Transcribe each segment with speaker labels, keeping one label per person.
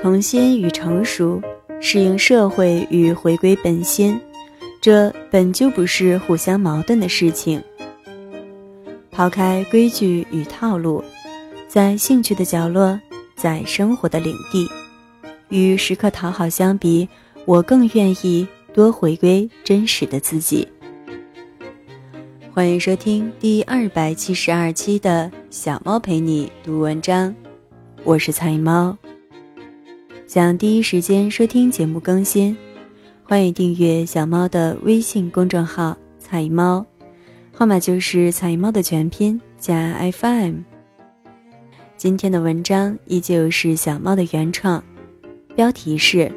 Speaker 1: 童心与成熟，适应社会与回归本心，这本就不是互相矛盾的事情。抛开规矩与套路，在兴趣的角落，在生活的领地，与时刻讨好相比，我更愿意多回归真实的自己。欢迎收听第二百七十二期的小猫陪你读文章，我是菜猫。想第一时间收听节目更新，欢迎订阅小猫的微信公众号“彩猫”。号码就是彩猫的全拼加 FM。今天的文章依旧是小猫的原创，标题是：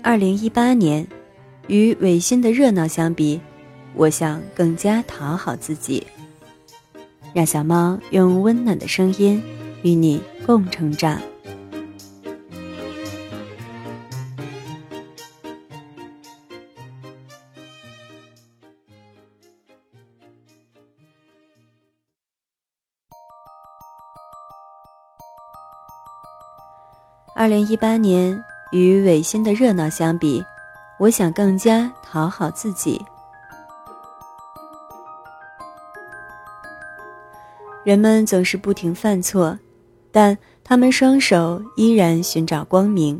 Speaker 1: 二零一八年，与违心的热闹相比，我想更加讨好自己。让小猫用温暖的声音与你共成长。二零一八年与违心的热闹相比，我想更加讨好自己。人们总是不停犯错，但他们双手依然寻找光明。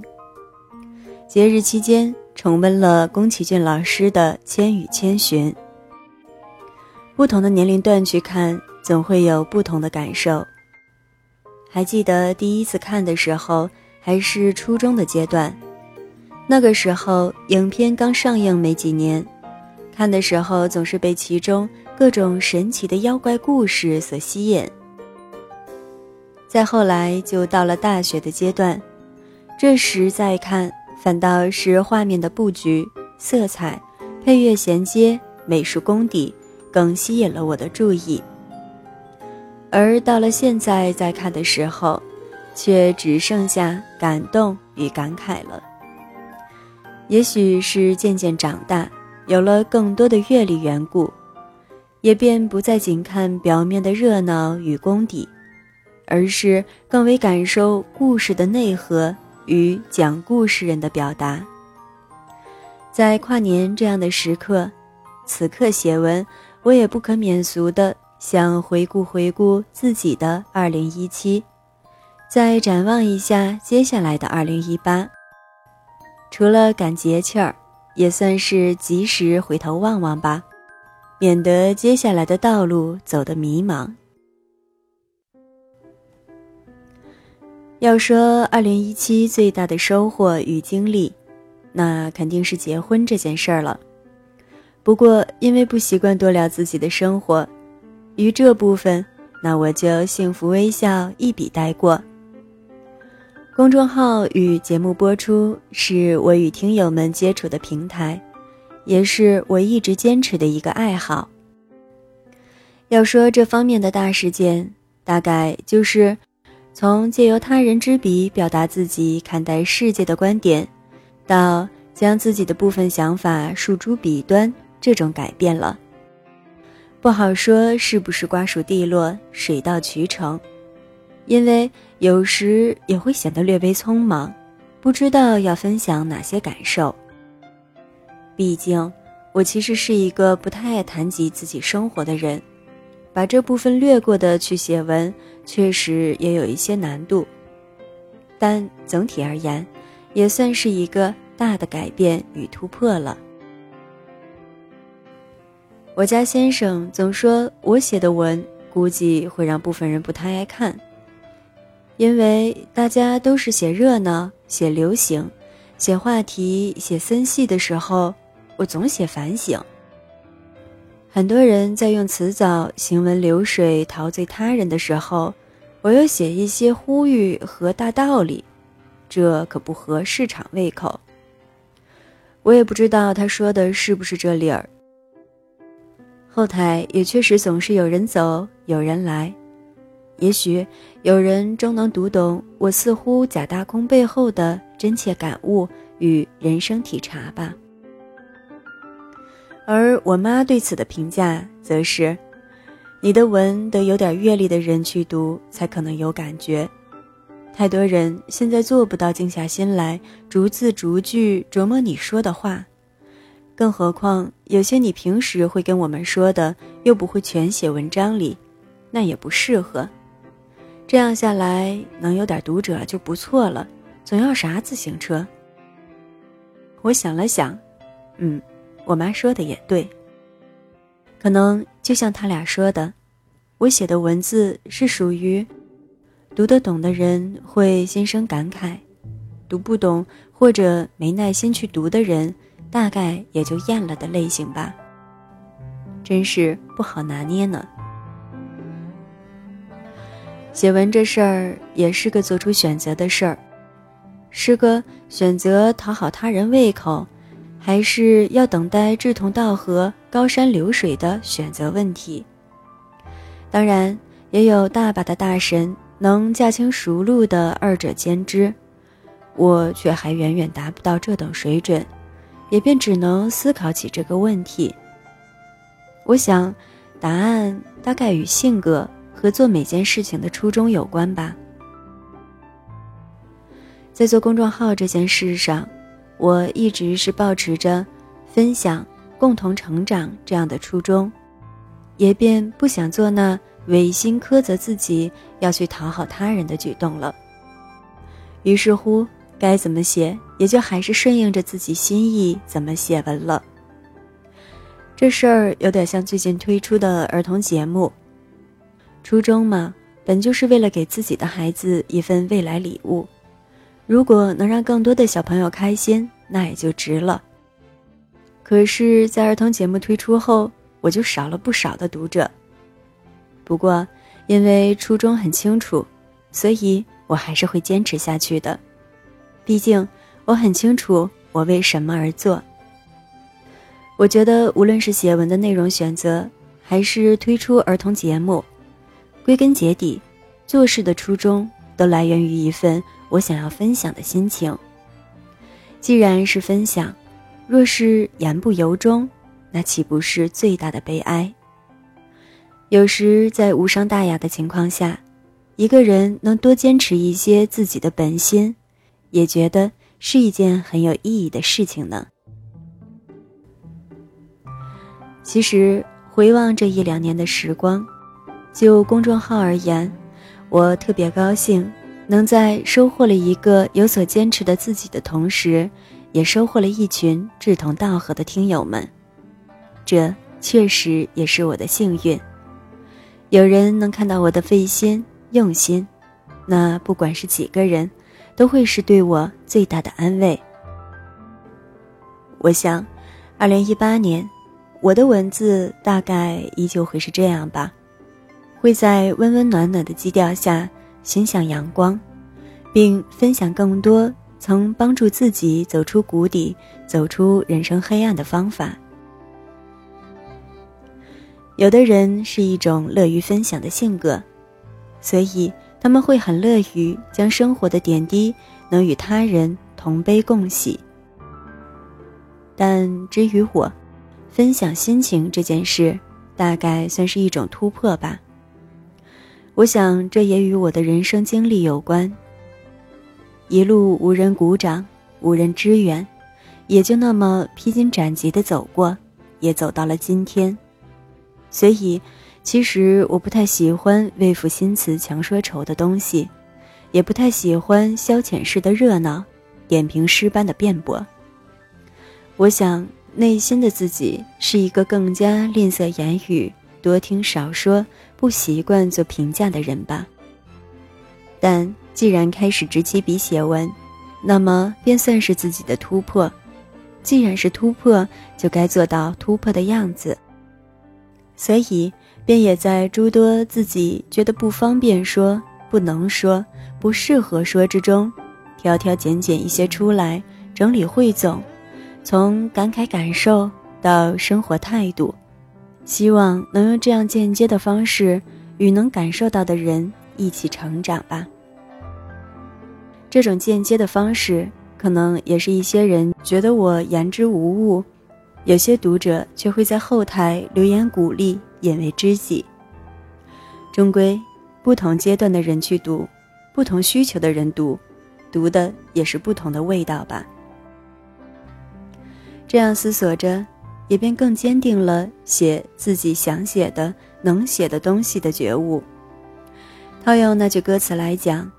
Speaker 1: 节日期间重温了宫崎骏老师的《千与千寻》，不同的年龄段去看，总会有不同的感受。还记得第一次看的时候。还是初中的阶段，那个时候影片刚上映没几年，看的时候总是被其中各种神奇的妖怪故事所吸引。再后来就到了大学的阶段，这时再看，反倒是画面的布局、色彩、配乐衔接、美术功底更吸引了我的注意。而到了现在再看的时候，却只剩下感动与感慨了。也许是渐渐长大，有了更多的阅历缘故，也便不再仅看表面的热闹与功底，而是更为感受故事的内核与讲故事人的表达。在跨年这样的时刻，此刻写文，我也不可免俗的想回顾回顾自己的二零一七。再展望一下接下来的二零一八，除了赶节气儿，也算是及时回头望望吧，免得接下来的道路走得迷茫。要说二零一七最大的收获与经历，那肯定是结婚这件事儿了。不过因为不习惯多聊自己的生活，于这部分，那我就幸福微笑一笔带过。公众号与节目播出是我与听友们接触的平台，也是我一直坚持的一个爱好。要说这方面的大事件，大概就是从借由他人之笔表达自己看待世界的观点，到将自己的部分想法诉诸笔端这种改变了。不好说是不是瓜熟蒂落、水到渠成。因为有时也会显得略微匆忙，不知道要分享哪些感受。毕竟，我其实是一个不太爱谈及自己生活的人，把这部分略过的去写文，确实也有一些难度。但总体而言，也算是一个大的改变与突破了。我家先生总说我写的文估计会让部分人不太爱看。因为大家都是写热闹、写流行、写话题、写森系的时候，我总写反省。很多人在用辞藻、行文流水陶醉他人的时候，我又写一些呼吁和大道理，这可不合市场胃口。我也不知道他说的是不是这理儿。后台也确实总是有人走，有人来。也许有人终能读懂我似乎假大空背后的真切感悟与人生体察吧。而我妈对此的评价则是：你的文得有点阅历的人去读才可能有感觉，太多人现在做不到静下心来逐字逐句琢磨你说的话，更何况有些你平时会跟我们说的，又不会全写文章里，那也不适合。这样下来，能有点读者就不错了，总要啥自行车？我想了想，嗯，我妈说的也对。可能就像他俩说的，我写的文字是属于。读得懂的人会心生感慨，读不懂或者没耐心去读的人，大概也就厌了的类型吧。真是不好拿捏呢。写文这事儿也是个做出选择的事儿，是个选择讨好他人胃口，还是要等待志同道合、高山流水的选择问题。当然，也有大把的大神。能驾轻熟路的二者兼之，我却还远远达不到这等水准，也便只能思考起这个问题。我想，答案大概与性格和做每件事情的初衷有关吧。在做公众号这件事上，我一直是保持着分享、共同成长这样的初衷，也便不想做那。违心苛责自己要去讨好他人的举动了。于是乎，该怎么写也就还是顺应着自己心意怎么写文了。这事儿有点像最近推出的儿童节目。初衷嘛，本就是为了给自己的孩子一份未来礼物。如果能让更多的小朋友开心，那也就值了。可是，在儿童节目推出后，我就少了不少的读者。不过，因为初衷很清楚，所以我还是会坚持下去的。毕竟，我很清楚我为什么而做。我觉得，无论是写文的内容选择，还是推出儿童节目，归根结底，做事的初衷都来源于一份我想要分享的心情。既然是分享，若是言不由衷，那岂不是最大的悲哀？有时在无伤大雅的情况下，一个人能多坚持一些自己的本心，也觉得是一件很有意义的事情呢。其实回望这一两年的时光，就公众号而言，我特别高兴，能在收获了一个有所坚持的自己的同时，也收获了一群志同道合的听友们，这确实也是我的幸运。有人能看到我的费心用心，那不管是几个人，都会是对我最大的安慰。我想，二零一八年，我的文字大概依旧会是这样吧，会在温温暖暖的基调下，心向阳光，并分享更多曾帮助自己走出谷底、走出人生黑暗的方法。有的人是一种乐于分享的性格，所以他们会很乐于将生活的点滴能与他人同悲共喜。但至于我，分享心情这件事，大概算是一种突破吧。我想这也与我的人生经历有关。一路无人鼓掌，无人支援，也就那么披荆斩棘的走过，也走到了今天。所以，其实我不太喜欢为赋新词强说愁的东西，也不太喜欢消遣式的热闹、点评诗般的辩驳。我想，内心的自己是一个更加吝啬言语、多听少说、不习惯做评价的人吧。但既然开始执起笔写文，那么便算是自己的突破。既然是突破，就该做到突破的样子。所以，便也在诸多自己觉得不方便说、不能说、不适合说之中，挑挑拣拣一些出来，整理汇总，从感慨感受到生活态度，希望能用这样间接的方式，与能感受到的人一起成长吧。这种间接的方式，可能也是一些人觉得我言之无物。有些读者却会在后台留言鼓励，引为知己。终归，不同阶段的人去读，不同需求的人读，读的也是不同的味道吧。这样思索着，也便更坚定了写自己想写的、能写的东西的觉悟。套用那句歌词来讲，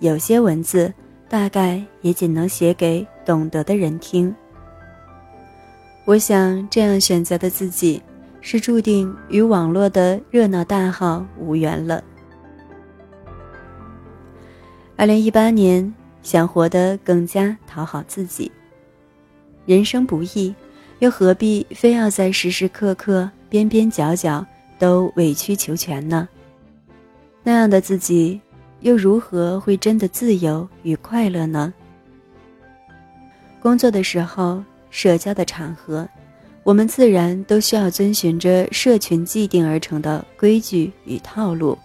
Speaker 1: 有些文字大概也仅能写给懂得的人听。我想，这样选择的自己，是注定与网络的热闹大号无缘了。二零一八年，想活得更加讨好自己。人生不易，又何必非要在时时刻刻、边边角角都委曲求全呢？那样的自己，又如何会真的自由与快乐呢？工作的时候，社交的场合，我们自然都需要遵循着社群既定而成的规矩与套路，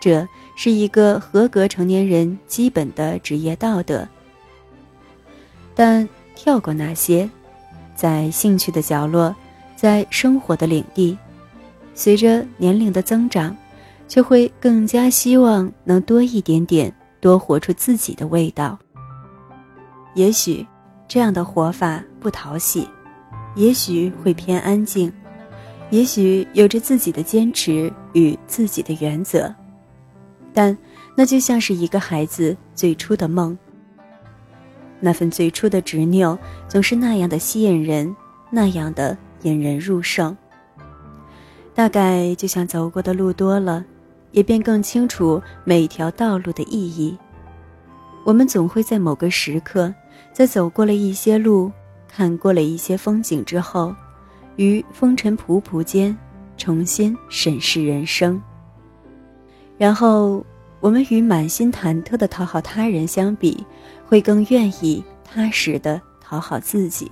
Speaker 1: 这是一个合格成年人基本的职业道德。但跳过那些，在兴趣的角落，在生活的领地，随着年龄的增长。却会更加希望能多一点点，多活出自己的味道。也许这样的活法不讨喜，也许会偏安静，也许有着自己的坚持与自己的原则，但那就像是一个孩子最初的梦。那份最初的执拗，总是那样的吸引人，那样的引人入胜。大概就像走过的路多了。也便更清楚每条道路的意义。我们总会在某个时刻，在走过了一些路，看过了一些风景之后，于风尘仆仆间，重新审视人生。然后，我们与满心忐忑的讨好他人相比，会更愿意踏实的讨好自己，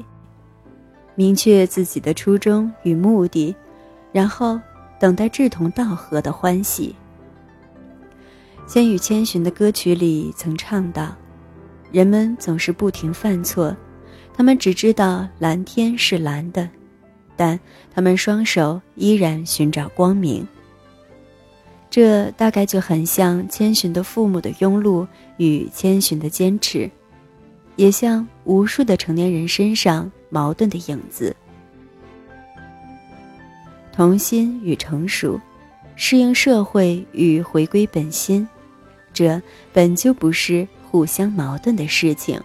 Speaker 1: 明确自己的初衷与目的，然后等待志同道合的欢喜。千与千寻的歌曲里曾唱到：“人们总是不停犯错，他们只知道蓝天是蓝的，但他们双手依然寻找光明。”这大概就很像千寻的父母的庸碌与千寻的坚持，也像无数的成年人身上矛盾的影子。童心与成熟，适应社会与回归本心。这本就不是互相矛盾的事情。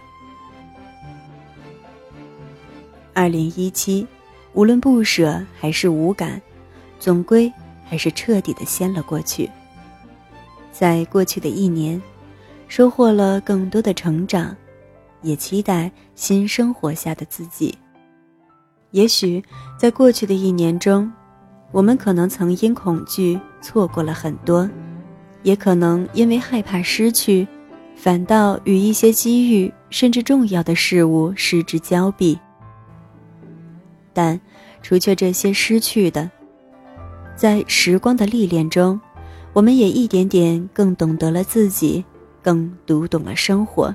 Speaker 1: 二零一七，无论不舍还是无感，总归还是彻底的掀了过去。在过去的一年，收获了更多的成长，也期待新生活下的自己。也许在过去的一年中，我们可能曾因恐惧错过了很多。也可能因为害怕失去，反倒与一些机遇甚至重要的事物失之交臂。但除却这些失去的，在时光的历练中，我们也一点点更懂得了自己，更读懂了生活。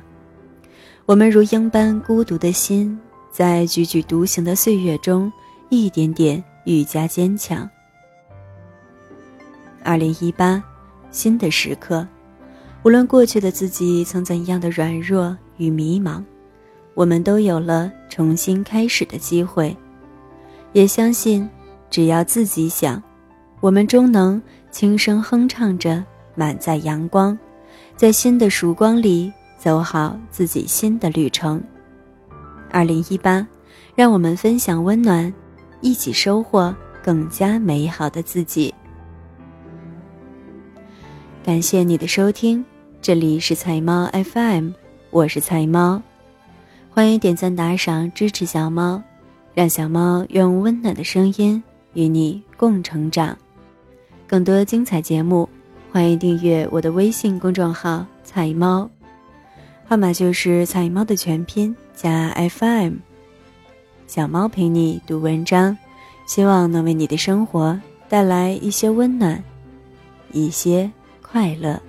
Speaker 1: 我们如鹰般孤独的心，在踽踽独行的岁月中，一点点愈加坚强。二零一八。新的时刻，无论过去的自己曾怎样的软弱与迷茫，我们都有了重新开始的机会。也相信，只要自己想，我们终能轻声哼唱着，满载阳光，在新的曙光里走好自己新的旅程。二零一八，让我们分享温暖，一起收获更加美好的自己。感谢你的收听，这里是菜猫 FM，我是菜猫，欢迎点赞打赏支持小猫，让小猫用温暖的声音与你共成长。更多精彩节目，欢迎订阅我的微信公众号“菜猫”，号码就是“菜猫”的全拼加 FM。小猫陪你读文章，希望能为你的生活带来一些温暖，一些。快乐。